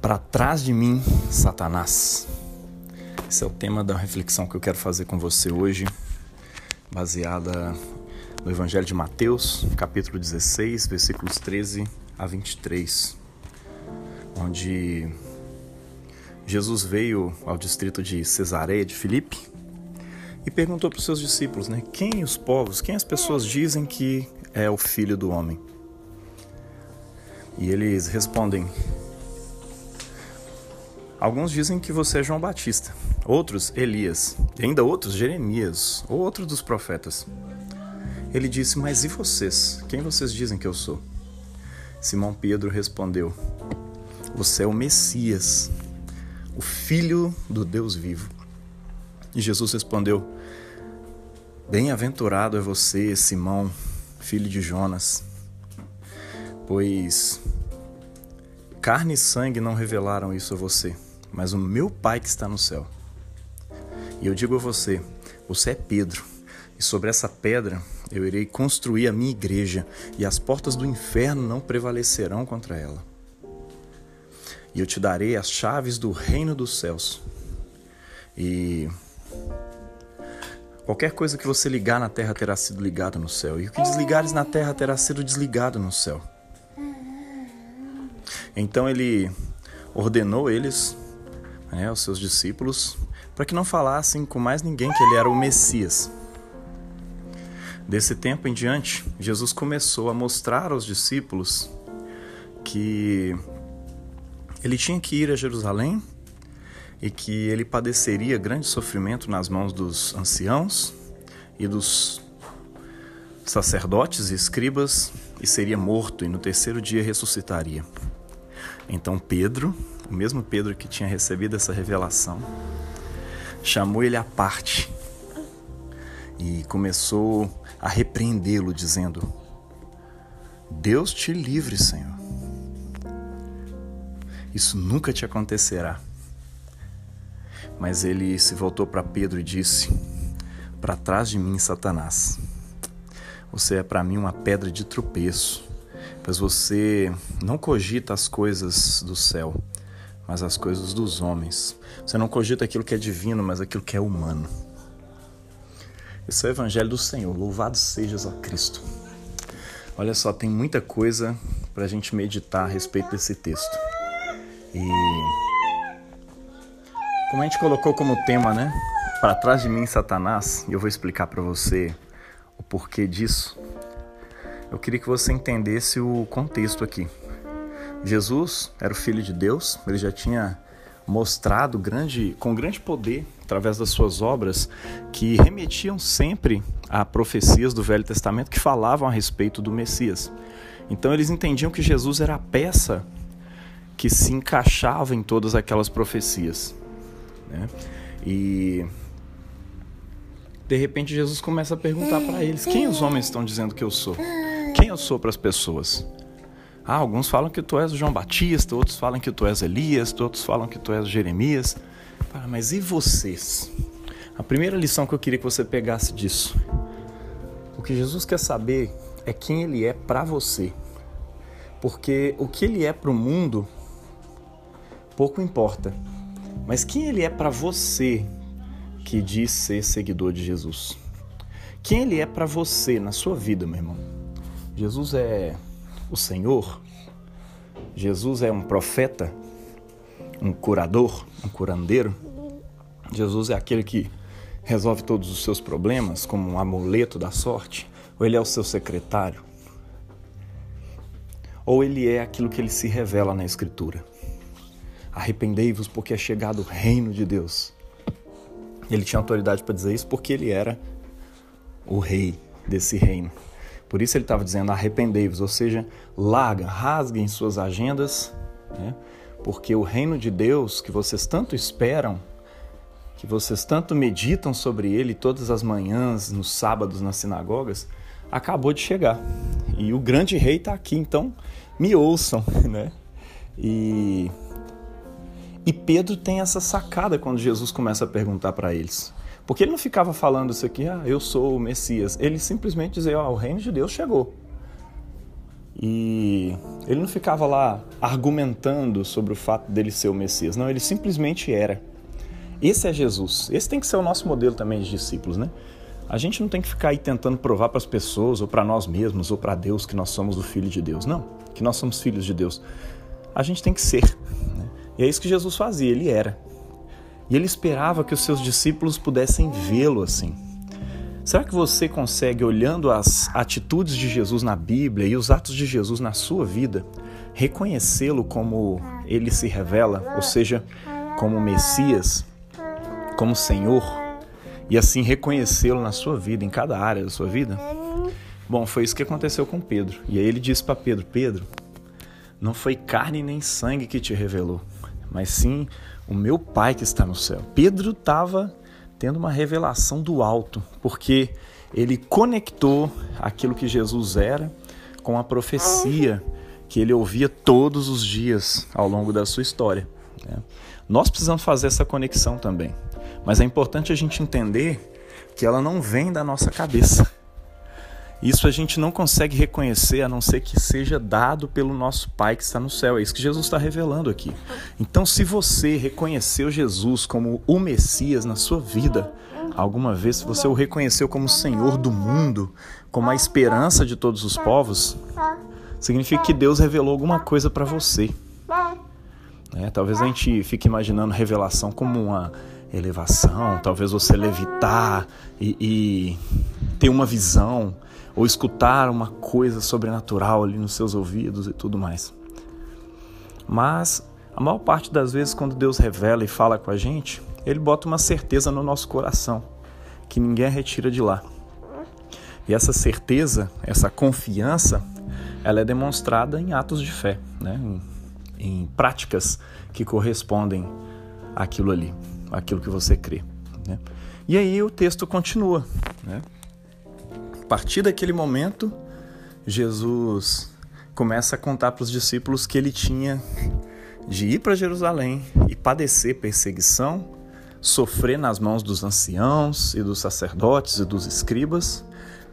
Para trás de mim, Satanás. Esse é o tema da reflexão que eu quero fazer com você hoje, baseada no Evangelho de Mateus, capítulo 16, versículos 13 a 23, onde Jesus veio ao distrito de Cesareia de Filipe e perguntou para os seus discípulos, né, quem os povos, quem as pessoas dizem que é o filho do homem? E eles respondem: Alguns dizem que você é João Batista, outros Elias, e ainda outros Jeremias, ou outro dos profetas. Ele disse: Mas e vocês? Quem vocês dizem que eu sou? Simão Pedro respondeu: Você é o Messias, o Filho do Deus vivo. E Jesus respondeu: Bem-aventurado é você, Simão, filho de Jonas, pois carne e sangue não revelaram isso a você mas o meu Pai que está no céu. E eu digo a você: você é Pedro, e sobre essa pedra eu irei construir a minha igreja, e as portas do inferno não prevalecerão contra ela. E eu te darei as chaves do reino dos céus. E qualquer coisa que você ligar na terra terá sido ligada no céu, e o que desligares na terra terá sido desligado no céu. Então ele ordenou eles né, aos seus discípulos, para que não falassem com mais ninguém que ele era o Messias. Desse tempo em diante, Jesus começou a mostrar aos discípulos que ele tinha que ir a Jerusalém e que ele padeceria grande sofrimento nas mãos dos anciãos e dos sacerdotes e escribas e seria morto e no terceiro dia ressuscitaria. Então Pedro o mesmo Pedro que tinha recebido essa revelação, chamou ele à parte e começou a repreendê-lo, dizendo: Deus te livre, Senhor. Isso nunca te acontecerá. Mas ele se voltou para Pedro e disse: Para trás de mim, Satanás. Você é para mim uma pedra de tropeço, pois você não cogita as coisas do céu, mas as coisas dos homens. Você não cogita aquilo que é divino, mas aquilo que é humano. Esse é o Evangelho do Senhor. Louvado sejas a Cristo. Olha só, tem muita coisa para a gente meditar a respeito desse texto. E como a gente colocou como tema, né? Para trás de mim, Satanás, e eu vou explicar para você o porquê disso. Eu queria que você entendesse o contexto aqui. Jesus era o filho de Deus, ele já tinha mostrado grande, com grande poder, através das suas obras, que remetiam sempre a profecias do Velho Testamento que falavam a respeito do Messias. Então eles entendiam que Jesus era a peça que se encaixava em todas aquelas profecias. Né? E de repente Jesus começa a perguntar para eles: quem os homens estão dizendo que eu sou? Quem eu sou para as pessoas? Ah, alguns falam que tu és João Batista, outros falam que tu és Elias, outros falam que tu és Jeremias. Ah, mas e vocês? A primeira lição que eu queria que você pegasse disso. O que Jesus quer saber é quem ele é para você. Porque o que ele é para o mundo pouco importa. Mas quem ele é para você que diz ser seguidor de Jesus? Quem ele é para você na sua vida, meu irmão? Jesus é o Senhor. Jesus é um profeta, um curador, um curandeiro. Jesus é aquele que resolve todos os seus problemas como um amuleto da sorte, ou ele é o seu secretário, ou ele é aquilo que ele se revela na Escritura. Arrependei-vos porque é chegado o reino de Deus. Ele tinha autoridade para dizer isso porque ele era o rei desse reino. Por isso ele estava dizendo: arrependei-vos, ou seja, larga, rasguem suas agendas, né? porque o reino de Deus que vocês tanto esperam, que vocês tanto meditam sobre ele todas as manhãs, nos sábados, nas sinagogas, acabou de chegar. E o grande rei está aqui, então me ouçam, né? E, e Pedro tem essa sacada quando Jesus começa a perguntar para eles. Porque ele não ficava falando isso aqui, ah, eu sou o Messias. Ele simplesmente dizia, o reino de Deus chegou. E Ele não ficava lá argumentando sobre o fato dele ser o Messias. Não, ele simplesmente era. Esse é Jesus. Esse tem que ser o nosso modelo também de discípulos, né? A gente não tem que ficar aí tentando provar para as pessoas, ou para nós mesmos, ou para Deus que nós somos o Filho de Deus. Não, que nós somos filhos de Deus. A gente tem que ser. Né? E é isso que Jesus fazia, ele era. E ele esperava que os seus discípulos pudessem vê-lo assim. Será que você consegue, olhando as atitudes de Jesus na Bíblia e os atos de Jesus na sua vida, reconhecê-lo como ele se revela, ou seja, como Messias, como Senhor, e assim reconhecê-lo na sua vida, em cada área da sua vida? Bom, foi isso que aconteceu com Pedro. E aí ele disse para Pedro: Pedro, não foi carne nem sangue que te revelou, mas sim o meu Pai que está no céu. Pedro estava tendo uma revelação do alto, porque ele conectou aquilo que Jesus era com a profecia que ele ouvia todos os dias ao longo da sua história. Né? Nós precisamos fazer essa conexão também, mas é importante a gente entender que ela não vem da nossa cabeça. Isso a gente não consegue reconhecer a não ser que seja dado pelo nosso Pai que está no céu. É isso que Jesus está revelando aqui. Então, se você reconheceu Jesus como o Messias na sua vida, alguma vez, se você o reconheceu como Senhor do mundo, como a esperança de todos os povos, significa que Deus revelou alguma coisa para você. É, talvez a gente fique imaginando revelação como uma elevação, talvez você levitar e, e ter uma visão ou escutar uma coisa sobrenatural ali nos seus ouvidos e tudo mais. Mas a maior parte das vezes, quando Deus revela e fala com a gente, Ele bota uma certeza no nosso coração que ninguém retira de lá. E essa certeza, essa confiança, ela é demonstrada em atos de fé, né? em, em práticas que correspondem àquilo ali, àquilo que você crê. Né? E aí o texto continua. Né? Partir daquele momento, Jesus começa a contar para os discípulos que ele tinha de ir para Jerusalém e padecer perseguição, sofrer nas mãos dos anciãos e dos sacerdotes e dos escribas,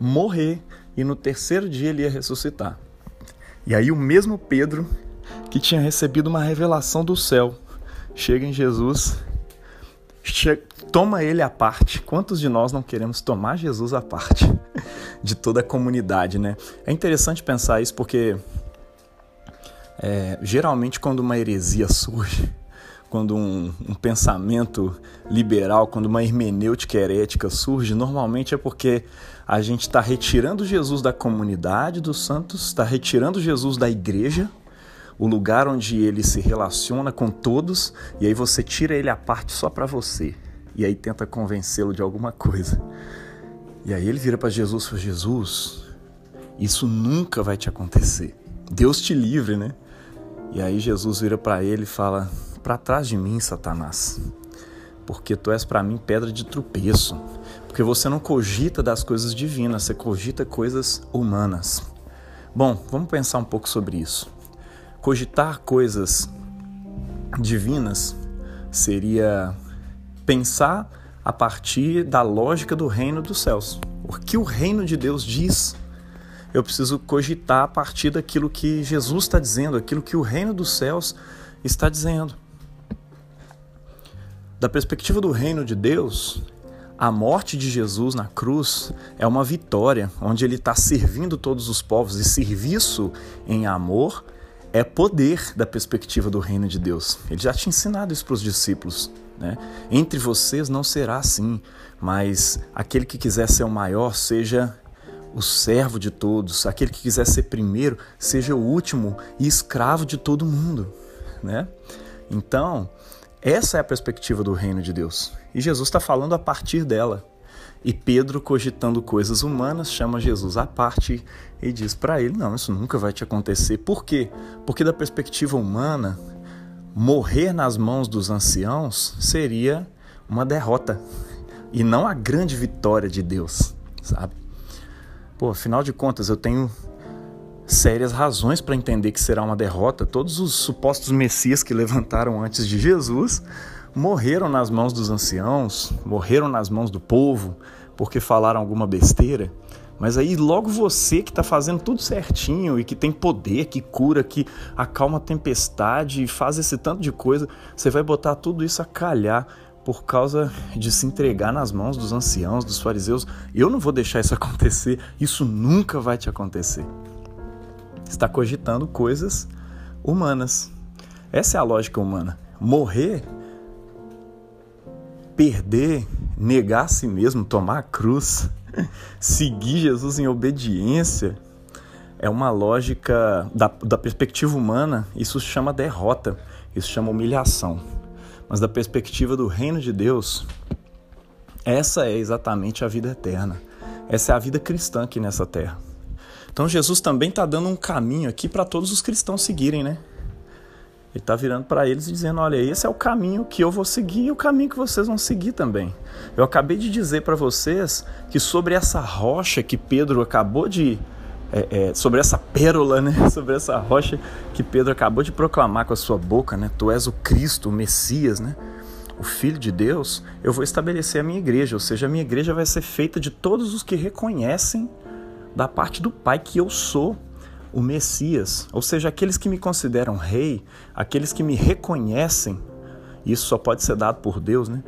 morrer e no terceiro dia ele ia ressuscitar. E aí o mesmo Pedro que tinha recebido uma revelação do céu chega em Jesus toma ele à parte. Quantos de nós não queremos tomar Jesus à parte de toda a comunidade, né? É interessante pensar isso porque é, geralmente quando uma heresia surge, quando um, um, pensamento liberal, quando uma hermenêutica herética surge, normalmente é porque a gente está retirando Jesus da comunidade dos santos, está retirando Jesus da igreja o lugar onde ele se relaciona com todos, e aí você tira ele à parte só para você. E aí tenta convencê-lo de alguma coisa. E aí ele vira para Jesus e fala: Jesus, isso nunca vai te acontecer. Deus te livre, né? E aí Jesus vira para ele e fala: Para trás de mim, Satanás, porque tu és para mim pedra de tropeço. Porque você não cogita das coisas divinas, você cogita coisas humanas. Bom, vamos pensar um pouco sobre isso. Cogitar coisas divinas seria pensar a partir da lógica do reino dos céus. O que o reino de Deus diz, eu preciso cogitar a partir daquilo que Jesus está dizendo, aquilo que o reino dos céus está dizendo. Da perspectiva do reino de Deus, a morte de Jesus na cruz é uma vitória, onde ele está servindo todos os povos, e serviço em amor é poder da perspectiva do reino de Deus. Ele já tinha ensinado isso para os discípulos. Né? Entre vocês não será assim, mas aquele que quiser ser o maior, seja o servo de todos, aquele que quiser ser primeiro, seja o último e escravo de todo mundo. Né? Então, essa é a perspectiva do reino de Deus. E Jesus está falando a partir dela. E Pedro, cogitando coisas humanas, chama Jesus à parte e diz para ele: Não, isso nunca vai te acontecer. Por quê? Porque, da perspectiva humana, morrer nas mãos dos anciãos seria uma derrota e não a grande vitória de Deus, sabe? Pô, afinal de contas, eu tenho sérias razões para entender que será uma derrota. Todos os supostos messias que levantaram antes de Jesus morreram nas mãos dos anciãos, morreram nas mãos do povo porque falaram alguma besteira. Mas aí logo você que está fazendo tudo certinho e que tem poder, que cura, que acalma a tempestade e faz esse tanto de coisa, você vai botar tudo isso a calhar por causa de se entregar nas mãos dos anciãos, dos fariseus. Eu não vou deixar isso acontecer. Isso nunca vai te acontecer. Está cogitando coisas humanas. Essa é a lógica humana. Morrer, perder, negar a si mesmo, tomar a cruz seguir Jesus em obediência é uma lógica da, da perspectiva humana, isso chama derrota, isso chama humilhação. Mas da perspectiva do reino de Deus, essa é exatamente a vida eterna. Essa é a vida cristã aqui nessa terra. Então Jesus também está dando um caminho aqui para todos os cristãos seguirem, né? Ele está virando para eles e dizendo: Olha, esse é o caminho que eu vou seguir e o caminho que vocês vão seguir também. Eu acabei de dizer para vocês que sobre essa rocha que Pedro acabou de. É, é, sobre essa pérola, né? Sobre essa rocha que Pedro acabou de proclamar com a sua boca, né? Tu és o Cristo, o Messias, né? O Filho de Deus. Eu vou estabelecer a minha igreja, ou seja, a minha igreja vai ser feita de todos os que reconhecem da parte do Pai que eu sou o Messias, ou seja, aqueles que me consideram rei, aqueles que me reconhecem, isso só pode ser dado por Deus, né?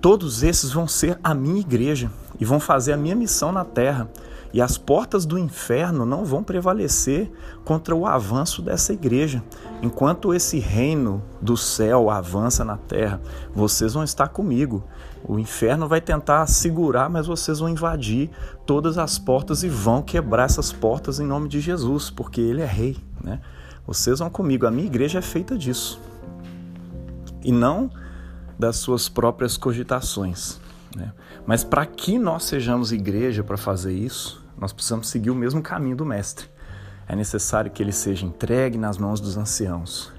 Todos esses vão ser a minha igreja e vão fazer a minha missão na terra. E as portas do inferno não vão prevalecer contra o avanço dessa igreja. Enquanto esse reino do céu avança na terra, vocês vão estar comigo. O inferno vai tentar segurar, mas vocês vão invadir todas as portas e vão quebrar essas portas em nome de Jesus, porque ele é rei, né? Vocês vão comigo. A minha igreja é feita disso. E não das suas próprias cogitações. Né? Mas para que nós sejamos igreja para fazer isso, nós precisamos seguir o mesmo caminho do Mestre. É necessário que ele seja entregue nas mãos dos anciãos,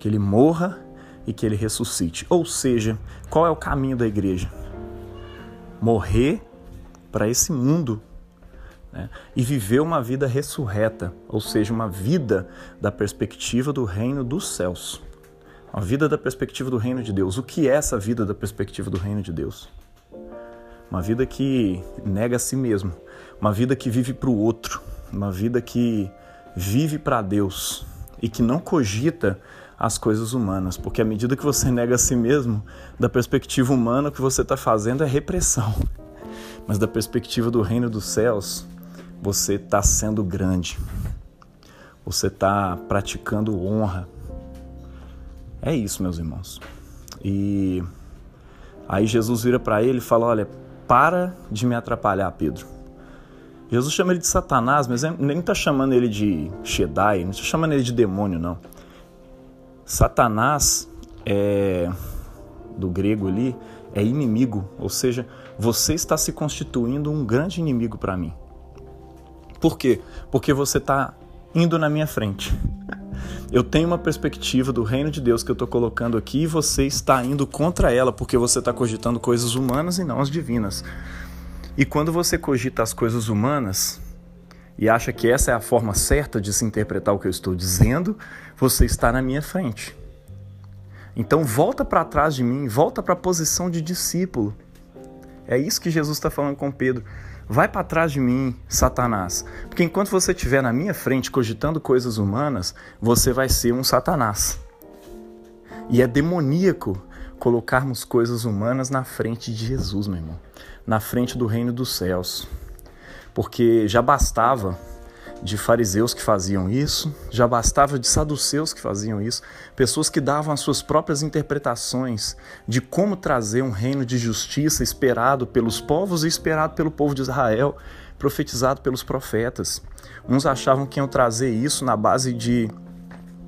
que ele morra e que ele ressuscite. Ou seja, qual é o caminho da igreja? Morrer para esse mundo né? e viver uma vida ressurreta, ou seja, uma vida da perspectiva do reino dos céus. Uma vida da perspectiva do reino de Deus. O que é essa vida da perspectiva do reino de Deus? Uma vida que nega a si mesmo, uma vida que vive para o outro, uma vida que vive para Deus e que não cogita as coisas humanas, porque à medida que você nega a si mesmo, da perspectiva humana, o que você está fazendo é repressão, mas da perspectiva do reino dos céus, você está sendo grande, você está praticando honra. É isso, meus irmãos. E aí Jesus vira para ele e fala: Olha, para de me atrapalhar, Pedro. Jesus chama ele de Satanás, mas nem está chamando ele de Shaddai, não está chamando ele de demônio, não. Satanás é do grego ali é inimigo, ou seja, você está se constituindo um grande inimigo para mim. Por quê? Porque você está indo na minha frente. Eu tenho uma perspectiva do reino de Deus que eu estou colocando aqui e você está indo contra ela porque você está cogitando coisas humanas e não as divinas. E quando você cogita as coisas humanas e acha que essa é a forma certa de se interpretar o que eu estou dizendo, você está na minha frente. Então volta para trás de mim, volta para a posição de discípulo. É isso que Jesus está falando com Pedro. Vai para trás de mim, Satanás. Porque enquanto você estiver na minha frente cogitando coisas humanas, você vai ser um Satanás. E é demoníaco colocarmos coisas humanas na frente de Jesus, meu irmão. Na frente do reino dos céus. Porque já bastava de fariseus que faziam isso, já bastava de saduceus que faziam isso, pessoas que davam as suas próprias interpretações de como trazer um reino de justiça esperado pelos povos e esperado pelo povo de Israel, profetizado pelos profetas. Uns achavam que iam trazer isso na base de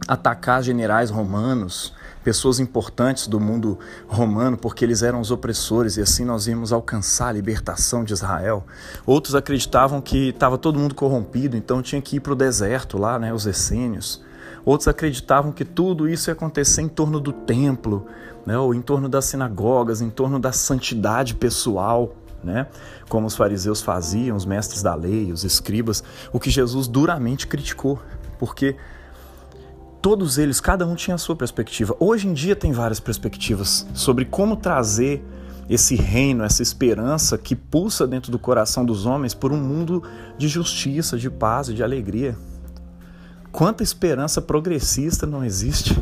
atacar generais romanos, pessoas importantes do mundo romano, porque eles eram os opressores e assim nós íamos alcançar a libertação de Israel. Outros acreditavam que estava todo mundo corrompido, então tinha que ir para o deserto lá, né, os essênios. Outros acreditavam que tudo isso ia acontecer em torno do templo, né, ou em torno das sinagogas, em torno da santidade pessoal. Né? Como os fariseus faziam, os mestres da lei, os escribas, o que Jesus duramente criticou, porque todos eles, cada um tinha a sua perspectiva. Hoje em dia tem várias perspectivas sobre como trazer esse reino, essa esperança que pulsa dentro do coração dos homens por um mundo de justiça, de paz e de alegria. Quanta esperança progressista não existe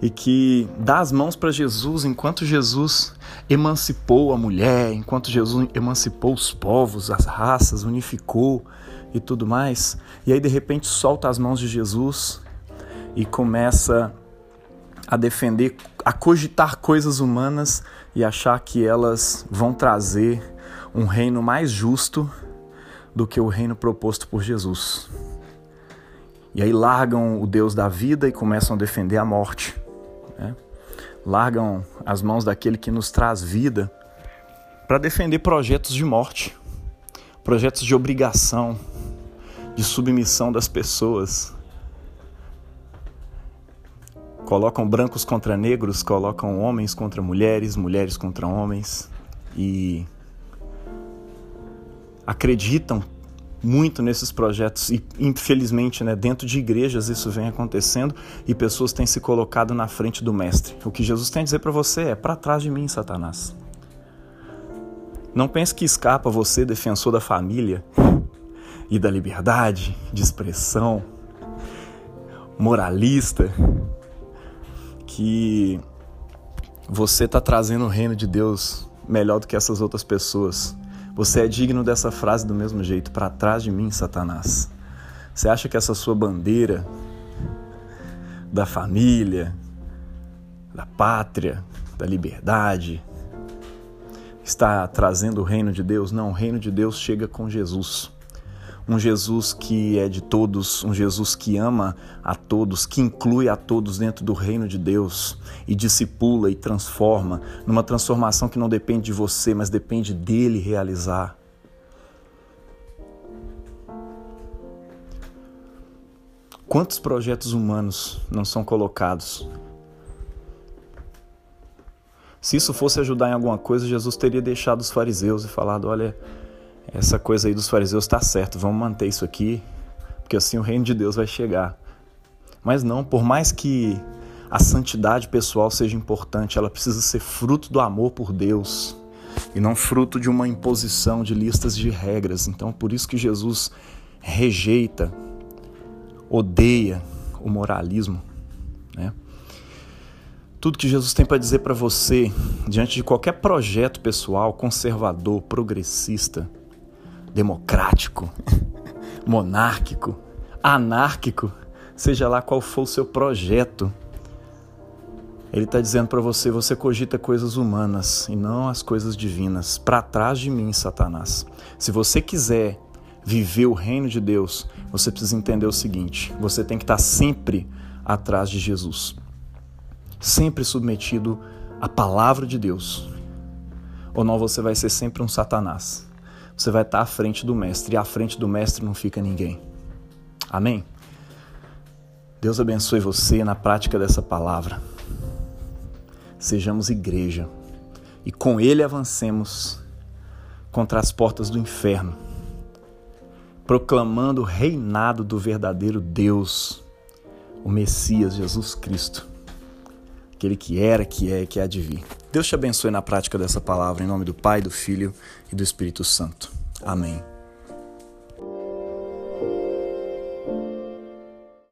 e que dá as mãos para Jesus enquanto Jesus emancipou a mulher, enquanto Jesus emancipou os povos, as raças, unificou e tudo mais. E aí de repente solta as mãos de Jesus e começa a defender, a cogitar coisas humanas e achar que elas vão trazer um reino mais justo do que o reino proposto por Jesus. E aí largam o Deus da vida e começam a defender a morte. Né? Largam as mãos daquele que nos traz vida para defender projetos de morte, projetos de obrigação, de submissão das pessoas, colocam brancos contra negros, colocam homens contra mulheres, mulheres contra homens e acreditam muito nesses projetos e infelizmente, né, dentro de igrejas isso vem acontecendo e pessoas têm se colocado na frente do mestre. O que Jesus tem a dizer para você é: para trás de mim, Satanás. Não pense que escapa você, defensor da família e da liberdade de expressão, moralista, que você está trazendo o reino de Deus melhor do que essas outras pessoas. Você é digno dessa frase do mesmo jeito, para trás de mim, Satanás. Você acha que essa sua bandeira da família, da pátria, da liberdade, está trazendo o reino de Deus? Não, o reino de Deus chega com Jesus um Jesus que é de todos, um Jesus que ama a todos, que inclui a todos dentro do reino de Deus e discipula e transforma, numa transformação que não depende de você, mas depende dele realizar. Quantos projetos humanos não são colocados? Se isso fosse ajudar em alguma coisa, Jesus teria deixado os fariseus e falado: olha, essa coisa aí dos fariseus está certo, vamos manter isso aqui, porque assim o reino de Deus vai chegar. Mas não, por mais que a santidade pessoal seja importante, ela precisa ser fruto do amor por Deus e não fruto de uma imposição de listas de regras. Então, por isso que Jesus rejeita, odeia o moralismo, né? Tudo que Jesus tem para dizer para você diante de qualquer projeto pessoal conservador, progressista, democrático, monárquico, anárquico, seja lá qual for o seu projeto. Ele está dizendo para você: você cogita coisas humanas e não as coisas divinas. Para trás de mim, Satanás. Se você quiser viver o reino de Deus, você precisa entender o seguinte: você tem que estar tá sempre atrás de Jesus, sempre submetido à palavra de Deus. Ou não, você vai ser sempre um Satanás você vai estar à frente do Mestre, e à frente do Mestre não fica ninguém. Amém? Deus abençoe você na prática dessa palavra. Sejamos igreja e com Ele avancemos contra as portas do inferno, proclamando o reinado do verdadeiro Deus, o Messias Jesus Cristo, aquele que era, que é e que há de vir. Deus te abençoe na prática dessa palavra, em nome do Pai, do Filho e do Espírito Santo. Amém.